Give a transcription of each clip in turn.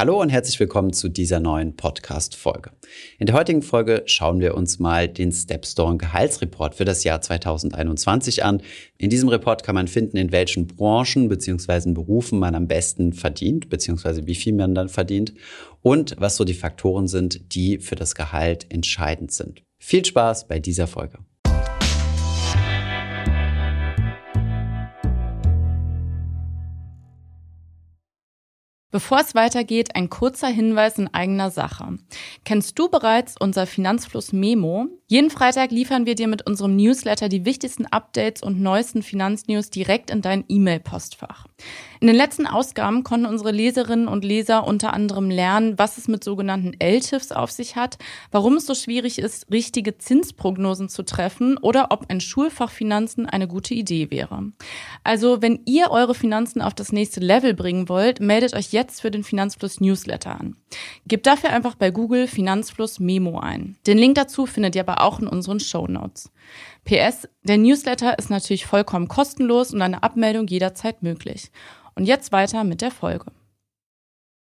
Hallo und herzlich willkommen zu dieser neuen Podcast-Folge. In der heutigen Folge schauen wir uns mal den Stepstone Gehaltsreport für das Jahr 2021 an. In diesem Report kann man finden, in welchen Branchen bzw. Berufen man am besten verdient bzw. wie viel man dann verdient und was so die Faktoren sind, die für das Gehalt entscheidend sind. Viel Spaß bei dieser Folge. Bevor es weitergeht, ein kurzer Hinweis in eigener Sache. Kennst du bereits unser Finanzfluss Memo? Jeden Freitag liefern wir dir mit unserem Newsletter die wichtigsten Updates und neuesten Finanznews direkt in dein E-Mail-Postfach. In den letzten Ausgaben konnten unsere Leserinnen und Leser unter anderem lernen, was es mit sogenannten LTIFs auf sich hat, warum es so schwierig ist, richtige Zinsprognosen zu treffen oder ob ein Schulfach Finanzen eine gute Idee wäre. Also, wenn ihr eure Finanzen auf das nächste Level bringen wollt, meldet euch jetzt für den Finanzfluss Newsletter an. Gebt dafür einfach bei Google Finanzfluss Memo ein. Den Link dazu findet ihr aber auch in unseren Show Notes. PS, der Newsletter ist natürlich vollkommen kostenlos und eine Abmeldung jederzeit möglich. Und jetzt weiter mit der Folge.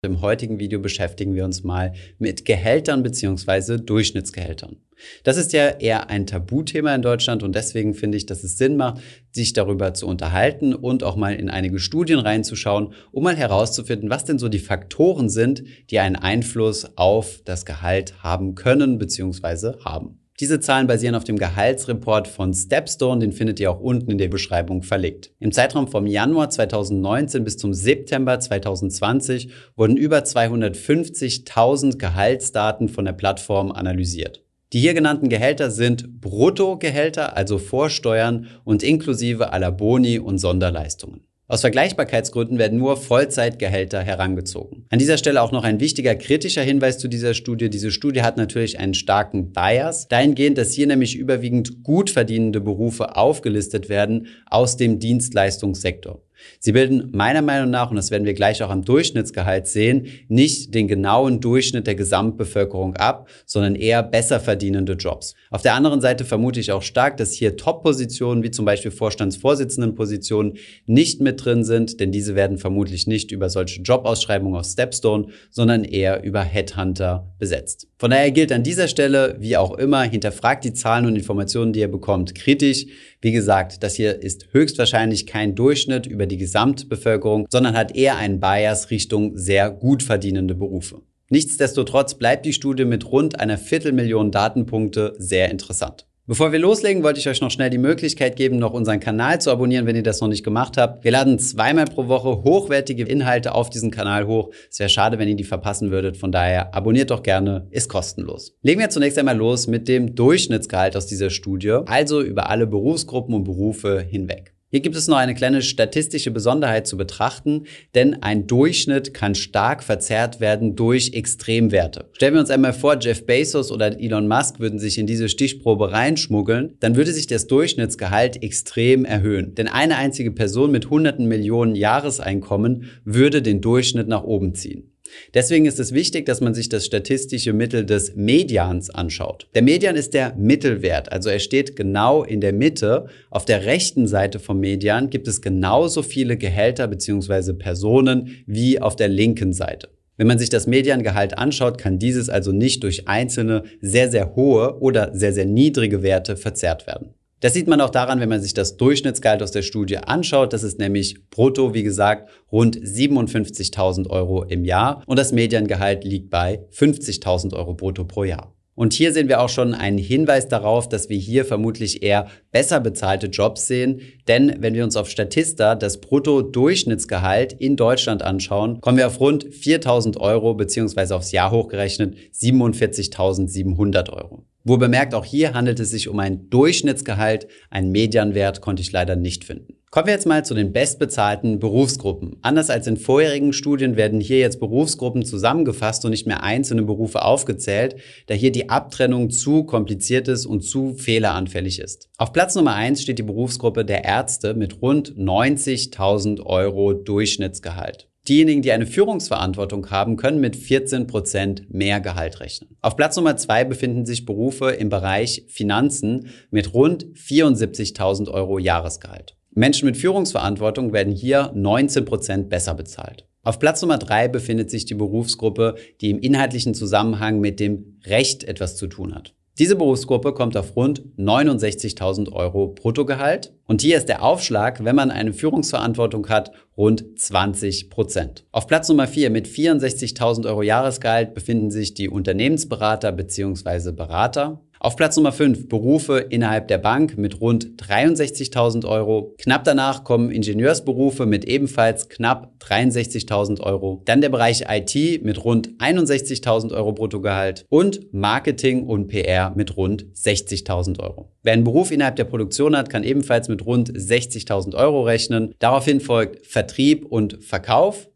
Im heutigen Video beschäftigen wir uns mal mit Gehältern bzw. Durchschnittsgehältern. Das ist ja eher ein Tabuthema in Deutschland und deswegen finde ich, dass es Sinn macht, sich darüber zu unterhalten und auch mal in einige Studien reinzuschauen, um mal herauszufinden, was denn so die Faktoren sind, die einen Einfluss auf das Gehalt haben können bzw. haben. Diese Zahlen basieren auf dem Gehaltsreport von Stepstone, den findet ihr auch unten in der Beschreibung verlinkt. Im Zeitraum vom Januar 2019 bis zum September 2020 wurden über 250.000 Gehaltsdaten von der Plattform analysiert. Die hier genannten Gehälter sind Bruttogehälter, also Vorsteuern und inklusive aller Boni und Sonderleistungen. Aus Vergleichbarkeitsgründen werden nur Vollzeitgehälter herangezogen. An dieser Stelle auch noch ein wichtiger kritischer Hinweis zu dieser Studie. Diese Studie hat natürlich einen starken Bias, dahingehend, dass hier nämlich überwiegend gut verdienende Berufe aufgelistet werden aus dem Dienstleistungssektor. Sie bilden meiner Meinung nach, und das werden wir gleich auch am Durchschnittsgehalt sehen, nicht den genauen Durchschnitt der Gesamtbevölkerung ab, sondern eher besser verdienende Jobs. Auf der anderen Seite vermute ich auch stark, dass hier Top-Positionen wie zum Beispiel Vorstandsvorsitzendenpositionen nicht mit drin sind, denn diese werden vermutlich nicht über solche Jobausschreibungen auf Stepstone, sondern eher über Headhunter besetzt. Von daher gilt an dieser Stelle, wie auch immer, hinterfragt die Zahlen und Informationen, die ihr bekommt, kritisch. Wie gesagt, das hier ist höchstwahrscheinlich kein Durchschnitt über die Gesamtbevölkerung, sondern hat eher einen Bias Richtung sehr gut verdienende Berufe. Nichtsdestotrotz bleibt die Studie mit rund einer Viertelmillion Datenpunkte sehr interessant. Bevor wir loslegen, wollte ich euch noch schnell die Möglichkeit geben, noch unseren Kanal zu abonnieren, wenn ihr das noch nicht gemacht habt. Wir laden zweimal pro Woche hochwertige Inhalte auf diesen Kanal hoch. Es wäre schade, wenn ihr die verpassen würdet. Von daher abonniert doch gerne, ist kostenlos. Legen wir zunächst einmal los mit dem Durchschnittsgehalt aus dieser Studie, also über alle Berufsgruppen und Berufe hinweg. Hier gibt es noch eine kleine statistische Besonderheit zu betrachten, denn ein Durchschnitt kann stark verzerrt werden durch Extremwerte. Stellen wir uns einmal vor, Jeff Bezos oder Elon Musk würden sich in diese Stichprobe reinschmuggeln, dann würde sich das Durchschnittsgehalt extrem erhöhen. Denn eine einzige Person mit hunderten Millionen Jahreseinkommen würde den Durchschnitt nach oben ziehen. Deswegen ist es wichtig, dass man sich das statistische Mittel des Medians anschaut. Der Median ist der Mittelwert, also er steht genau in der Mitte. Auf der rechten Seite vom Median gibt es genauso viele Gehälter bzw. Personen wie auf der linken Seite. Wenn man sich das Mediangehalt anschaut, kann dieses also nicht durch einzelne sehr, sehr hohe oder sehr, sehr niedrige Werte verzerrt werden. Das sieht man auch daran, wenn man sich das Durchschnittsgehalt aus der Studie anschaut. Das ist nämlich brutto, wie gesagt, rund 57.000 Euro im Jahr und das Mediangehalt liegt bei 50.000 Euro brutto pro Jahr. Und hier sehen wir auch schon einen Hinweis darauf, dass wir hier vermutlich eher besser bezahlte Jobs sehen. Denn wenn wir uns auf Statista das Brutto-Durchschnittsgehalt in Deutschland anschauen, kommen wir auf rund 4.000 Euro beziehungsweise aufs Jahr hochgerechnet 47.700 Euro. Wo bemerkt, auch hier handelt es sich um ein Durchschnittsgehalt, einen Medianwert konnte ich leider nicht finden. Kommen wir jetzt mal zu den bestbezahlten Berufsgruppen. Anders als in vorherigen Studien werden hier jetzt Berufsgruppen zusammengefasst und nicht mehr einzelne Berufe aufgezählt, da hier die Abtrennung zu kompliziert ist und zu fehleranfällig ist. Auf Platz Nummer eins steht die Berufsgruppe der Ärzte mit rund 90.000 Euro Durchschnittsgehalt. Diejenigen, die eine Führungsverantwortung haben, können mit 14 Prozent mehr Gehalt rechnen. Auf Platz Nummer zwei befinden sich Berufe im Bereich Finanzen mit rund 74.000 Euro Jahresgehalt. Menschen mit Führungsverantwortung werden hier 19 Prozent besser bezahlt. Auf Platz Nummer drei befindet sich die Berufsgruppe, die im inhaltlichen Zusammenhang mit dem Recht etwas zu tun hat. Diese Berufsgruppe kommt auf rund 69.000 Euro Bruttogehalt. Und hier ist der Aufschlag, wenn man eine Führungsverantwortung hat, rund 20 Prozent. Auf Platz Nummer 4 mit 64.000 Euro Jahresgehalt befinden sich die Unternehmensberater bzw. Berater. Auf Platz Nummer 5 Berufe innerhalb der Bank mit rund 63.000 Euro. Knapp danach kommen Ingenieursberufe mit ebenfalls knapp 63.000 Euro. Dann der Bereich IT mit rund 61.000 Euro Bruttogehalt und Marketing und PR mit rund 60.000 Euro. Wer einen Beruf innerhalb der Produktion hat, kann ebenfalls mit rund 60.000 Euro rechnen. Daraufhin folgt Vertrieb und Verkauf,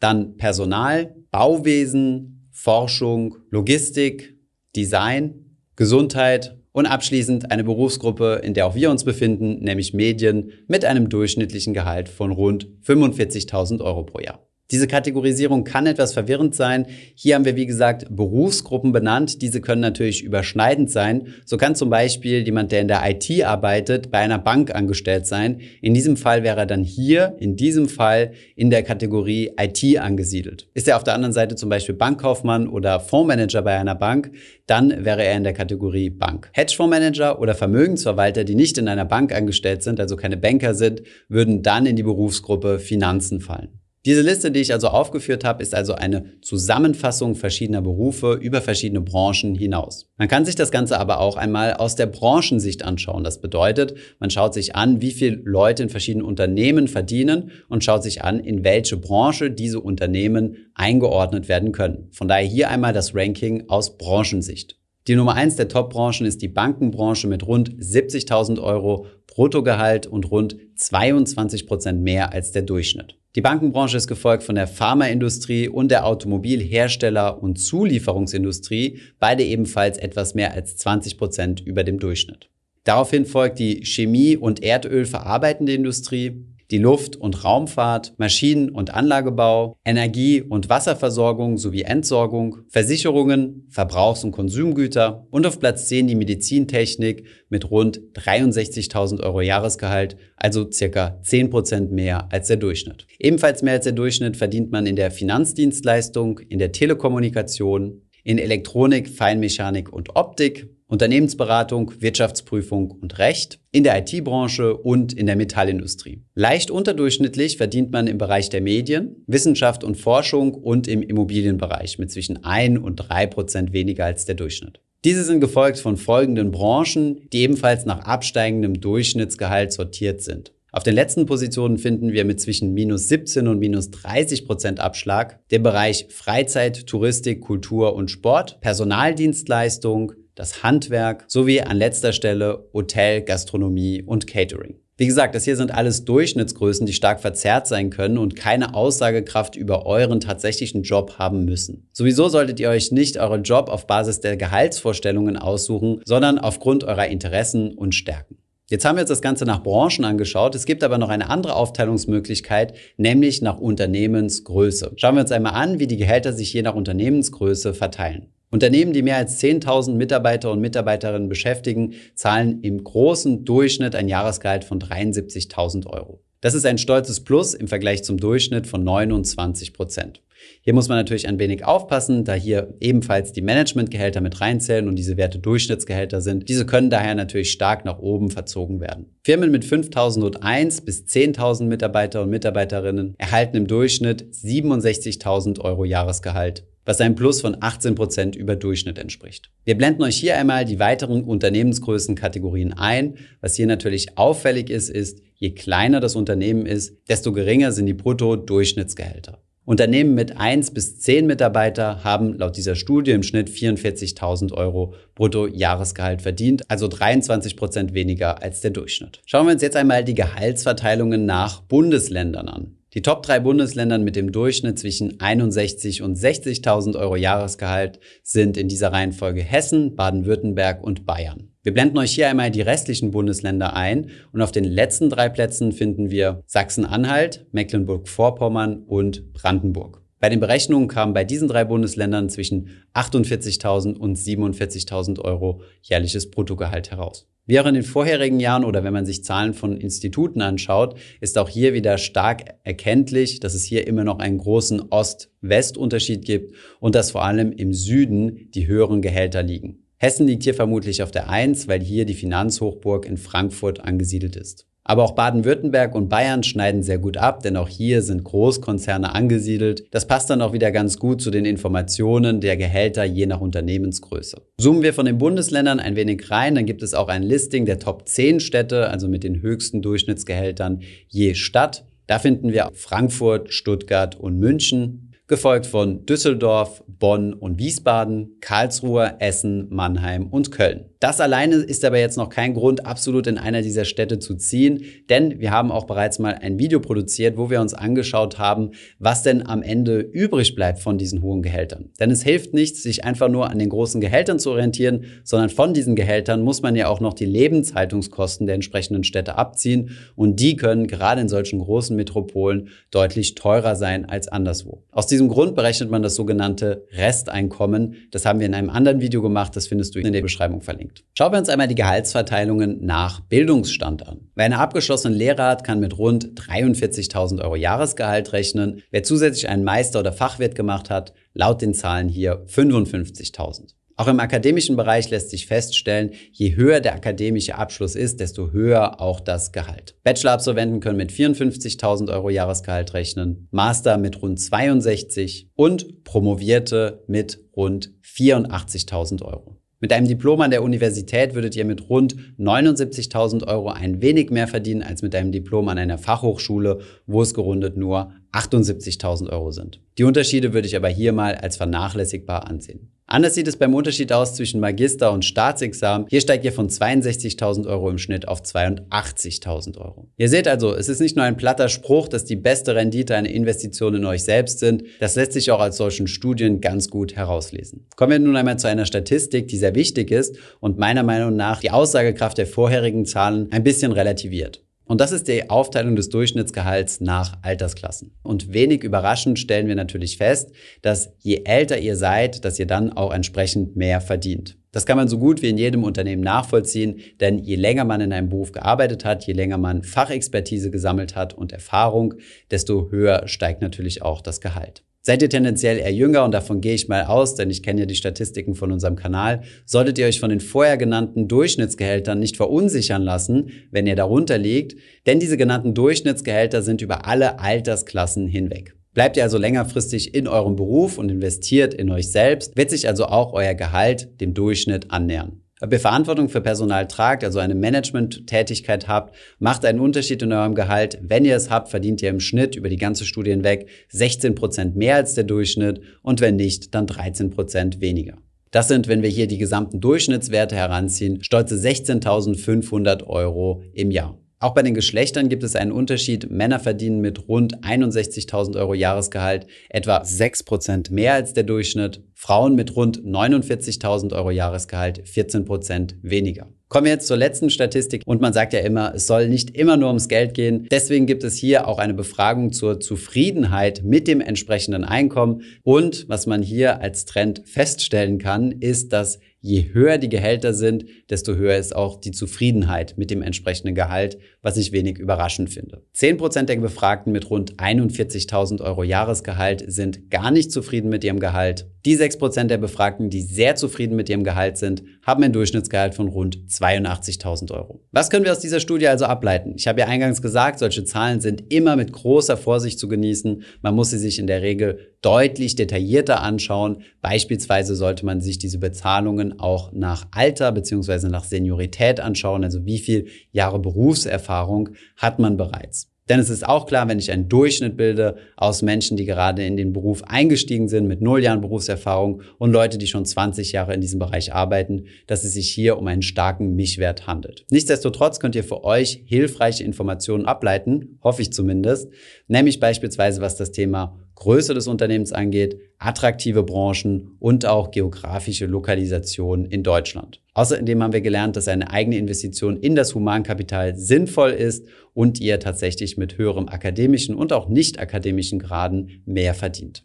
dann Personal, Bauwesen, Forschung, Logistik, Design Gesundheit und abschließend eine Berufsgruppe, in der auch wir uns befinden, nämlich Medien mit einem durchschnittlichen Gehalt von rund 45.000 Euro pro Jahr. Diese Kategorisierung kann etwas verwirrend sein. Hier haben wir, wie gesagt, Berufsgruppen benannt. Diese können natürlich überschneidend sein. So kann zum Beispiel jemand, der in der IT arbeitet, bei einer Bank angestellt sein. In diesem Fall wäre er dann hier, in diesem Fall, in der Kategorie IT angesiedelt. Ist er auf der anderen Seite zum Beispiel Bankkaufmann oder Fondsmanager bei einer Bank, dann wäre er in der Kategorie Bank. Hedgefondsmanager oder Vermögensverwalter, die nicht in einer Bank angestellt sind, also keine Banker sind, würden dann in die Berufsgruppe Finanzen fallen. Diese Liste, die ich also aufgeführt habe, ist also eine Zusammenfassung verschiedener Berufe über verschiedene Branchen hinaus. Man kann sich das Ganze aber auch einmal aus der Branchensicht anschauen. Das bedeutet, man schaut sich an, wie viele Leute in verschiedenen Unternehmen verdienen und schaut sich an, in welche Branche diese Unternehmen eingeordnet werden können. Von daher hier einmal das Ranking aus Branchensicht. Die Nummer eins der Top-Branchen ist die Bankenbranche mit rund 70.000 Euro Bruttogehalt und rund 22 Prozent mehr als der Durchschnitt. Die Bankenbranche ist gefolgt von der Pharmaindustrie und der Automobilhersteller- und Zulieferungsindustrie, beide ebenfalls etwas mehr als 20 Prozent über dem Durchschnitt. Daraufhin folgt die Chemie- und Erdöl verarbeitende Industrie, die Luft- und Raumfahrt, Maschinen- und Anlagebau, Energie- und Wasserversorgung sowie Entsorgung, Versicherungen, Verbrauchs- und Konsumgüter und auf Platz 10 die Medizintechnik mit rund 63.000 Euro Jahresgehalt, also circa 10 Prozent mehr als der Durchschnitt. Ebenfalls mehr als der Durchschnitt verdient man in der Finanzdienstleistung, in der Telekommunikation, in Elektronik, Feinmechanik und Optik, Unternehmensberatung, Wirtschaftsprüfung und Recht, in der IT-Branche und in der Metallindustrie. Leicht unterdurchschnittlich verdient man im Bereich der Medien, Wissenschaft und Forschung und im Immobilienbereich mit zwischen 1 und 3 Prozent weniger als der Durchschnitt. Diese sind gefolgt von folgenden Branchen, die ebenfalls nach absteigendem Durchschnittsgehalt sortiert sind. Auf den letzten Positionen finden wir mit zwischen minus 17 und minus 30 Prozent Abschlag den Bereich Freizeit, Touristik, Kultur und Sport, Personaldienstleistung, das Handwerk sowie an letzter Stelle Hotel, Gastronomie und Catering. Wie gesagt, das hier sind alles Durchschnittsgrößen, die stark verzerrt sein können und keine Aussagekraft über euren tatsächlichen Job haben müssen. Sowieso solltet ihr euch nicht euren Job auf Basis der Gehaltsvorstellungen aussuchen, sondern aufgrund eurer Interessen und Stärken. Jetzt haben wir uns das Ganze nach Branchen angeschaut. Es gibt aber noch eine andere Aufteilungsmöglichkeit, nämlich nach Unternehmensgröße. Schauen wir uns einmal an, wie die Gehälter sich je nach Unternehmensgröße verteilen. Unternehmen, die mehr als 10.000 Mitarbeiter und Mitarbeiterinnen beschäftigen, zahlen im großen Durchschnitt ein Jahresgehalt von 73.000 Euro. Das ist ein stolzes Plus im Vergleich zum Durchschnitt von 29 Prozent. Hier muss man natürlich ein wenig aufpassen, da hier ebenfalls die Managementgehälter mit reinzählen und diese Werte Durchschnittsgehälter sind. Diese können daher natürlich stark nach oben verzogen werden. Firmen mit 5.001 bis 10.000 Mitarbeiter und Mitarbeiterinnen erhalten im Durchschnitt 67.000 Euro Jahresgehalt was ein Plus von 18 Prozent über Durchschnitt entspricht. Wir blenden euch hier einmal die weiteren Unternehmensgrößenkategorien ein. Was hier natürlich auffällig ist, ist, je kleiner das Unternehmen ist, desto geringer sind die Brutto-Durchschnittsgehälter. Unternehmen mit 1 bis 10 Mitarbeiter haben laut dieser Studie im Schnitt 44.000 Euro Brutto-Jahresgehalt verdient, also 23 Prozent weniger als der Durchschnitt. Schauen wir uns jetzt einmal die Gehaltsverteilungen nach Bundesländern an. Die Top 3 Bundesländern mit dem Durchschnitt zwischen 61 und 60.000 Euro Jahresgehalt sind in dieser Reihenfolge Hessen, Baden-Württemberg und Bayern. Wir blenden euch hier einmal die restlichen Bundesländer ein und auf den letzten drei Plätzen finden wir Sachsen-Anhalt, Mecklenburg-Vorpommern und Brandenburg. Bei den Berechnungen kamen bei diesen drei Bundesländern zwischen 48.000 und 47.000 Euro jährliches Bruttogehalt heraus. Wie auch in den vorherigen Jahren oder wenn man sich Zahlen von Instituten anschaut, ist auch hier wieder stark erkenntlich, dass es hier immer noch einen großen Ost-West-Unterschied gibt und dass vor allem im Süden die höheren Gehälter liegen. Hessen liegt hier vermutlich auf der Eins, weil hier die Finanzhochburg in Frankfurt angesiedelt ist. Aber auch Baden-Württemberg und Bayern schneiden sehr gut ab, denn auch hier sind Großkonzerne angesiedelt. Das passt dann auch wieder ganz gut zu den Informationen der Gehälter je nach Unternehmensgröße. Zoomen wir von den Bundesländern ein wenig rein, dann gibt es auch ein Listing der Top 10 Städte, also mit den höchsten Durchschnittsgehältern je Stadt. Da finden wir Frankfurt, Stuttgart und München gefolgt von Düsseldorf, Bonn und Wiesbaden, Karlsruhe, Essen, Mannheim und Köln. Das alleine ist aber jetzt noch kein Grund, absolut in einer dieser Städte zu ziehen, denn wir haben auch bereits mal ein Video produziert, wo wir uns angeschaut haben, was denn am Ende übrig bleibt von diesen hohen Gehältern. Denn es hilft nichts, sich einfach nur an den großen Gehältern zu orientieren, sondern von diesen Gehältern muss man ja auch noch die Lebenshaltungskosten der entsprechenden Städte abziehen und die können gerade in solchen großen Metropolen deutlich teurer sein als anderswo. Aus diesem Grund berechnet man das sogenannte Resteinkommen. Das haben wir in einem anderen Video gemacht, das findest du in der Beschreibung verlinkt. Schauen wir uns einmal die Gehaltsverteilungen nach Bildungsstand an. Wer eine abgeschlossene Lehre hat, kann mit rund 43.000 Euro Jahresgehalt rechnen. Wer zusätzlich einen Meister- oder Fachwirt gemacht hat, laut den Zahlen hier 55.000. Auch im akademischen Bereich lässt sich feststellen, je höher der akademische Abschluss ist, desto höher auch das Gehalt. Bachelor-Absolventen können mit 54.000 Euro Jahresgehalt rechnen, Master mit rund 62 und Promovierte mit rund 84.000 Euro. Mit einem Diplom an der Universität würdet ihr mit rund 79.000 Euro ein wenig mehr verdienen als mit einem Diplom an einer Fachhochschule, wo es gerundet nur 78.000 Euro sind. Die Unterschiede würde ich aber hier mal als vernachlässigbar ansehen. Anders sieht es beim Unterschied aus zwischen Magister- und Staatsexamen. Hier steigt ihr von 62.000 Euro im Schnitt auf 82.000 Euro. Ihr seht also, es ist nicht nur ein platter Spruch, dass die beste Rendite eine Investition in euch selbst sind. Das lässt sich auch als solchen Studien ganz gut herauslesen. Kommen wir nun einmal zu einer Statistik, die sehr wichtig ist und meiner Meinung nach die Aussagekraft der vorherigen Zahlen ein bisschen relativiert. Und das ist die Aufteilung des Durchschnittsgehalts nach Altersklassen. Und wenig überraschend stellen wir natürlich fest, dass je älter ihr seid, dass ihr dann auch entsprechend mehr verdient. Das kann man so gut wie in jedem Unternehmen nachvollziehen, denn je länger man in einem Beruf gearbeitet hat, je länger man Fachexpertise gesammelt hat und Erfahrung, desto höher steigt natürlich auch das Gehalt. Seid ihr tendenziell eher jünger und davon gehe ich mal aus, denn ich kenne ja die Statistiken von unserem Kanal, solltet ihr euch von den vorher genannten Durchschnittsgehältern nicht verunsichern lassen, wenn ihr darunter liegt, denn diese genannten Durchschnittsgehälter sind über alle Altersklassen hinweg. Bleibt ihr also längerfristig in eurem Beruf und investiert in euch selbst, wird sich also auch euer Gehalt dem Durchschnitt annähern. Ihr Verantwortung für Personal tragt, also eine Management-Tätigkeit habt, macht einen Unterschied in eurem Gehalt. Wenn ihr es habt, verdient ihr im Schnitt über die ganze Studie hinweg 16 Prozent mehr als der Durchschnitt und wenn nicht, dann 13 Prozent weniger. Das sind, wenn wir hier die gesamten Durchschnittswerte heranziehen, stolze 16.500 Euro im Jahr. Auch bei den Geschlechtern gibt es einen Unterschied. Männer verdienen mit rund 61.000 Euro Jahresgehalt etwa 6% mehr als der Durchschnitt. Frauen mit rund 49.000 Euro Jahresgehalt 14% weniger. Kommen wir jetzt zur letzten Statistik und man sagt ja immer, es soll nicht immer nur ums Geld gehen. Deswegen gibt es hier auch eine Befragung zur Zufriedenheit mit dem entsprechenden Einkommen. Und was man hier als Trend feststellen kann, ist, dass je höher die Gehälter sind, desto höher ist auch die Zufriedenheit mit dem entsprechenden Gehalt, was ich wenig überraschend finde. Zehn Prozent der Befragten mit rund 41.000 Euro Jahresgehalt sind gar nicht zufrieden mit ihrem Gehalt. Die sechs Prozent der Befragten, die sehr zufrieden mit ihrem Gehalt sind, haben ein Durchschnittsgehalt von rund 82.000 Euro. Was können wir aus dieser Studie also ableiten? Ich habe ja eingangs gesagt, solche Zahlen sind immer mit großer Vorsicht zu genießen. Man muss sie sich in der Regel deutlich detaillierter anschauen. Beispielsweise sollte man sich diese Bezahlungen auch nach Alter bzw. nach Seniorität anschauen, also wie viel Jahre Berufserfahrung hat man bereits. Denn es ist auch klar, wenn ich einen Durchschnitt bilde aus Menschen, die gerade in den Beruf eingestiegen sind mit null Jahren Berufserfahrung und Leute, die schon 20 Jahre in diesem Bereich arbeiten, dass es sich hier um einen starken Mischwert handelt. Nichtsdestotrotz könnt ihr für euch hilfreiche Informationen ableiten, hoffe ich zumindest, nämlich beispielsweise was das Thema Größe des Unternehmens angeht, attraktive Branchen und auch geografische Lokalisation in Deutschland. Außerdem haben wir gelernt, dass eine eigene Investition in das Humankapital sinnvoll ist und ihr tatsächlich mit höherem akademischen und auch nicht akademischen Graden mehr verdient.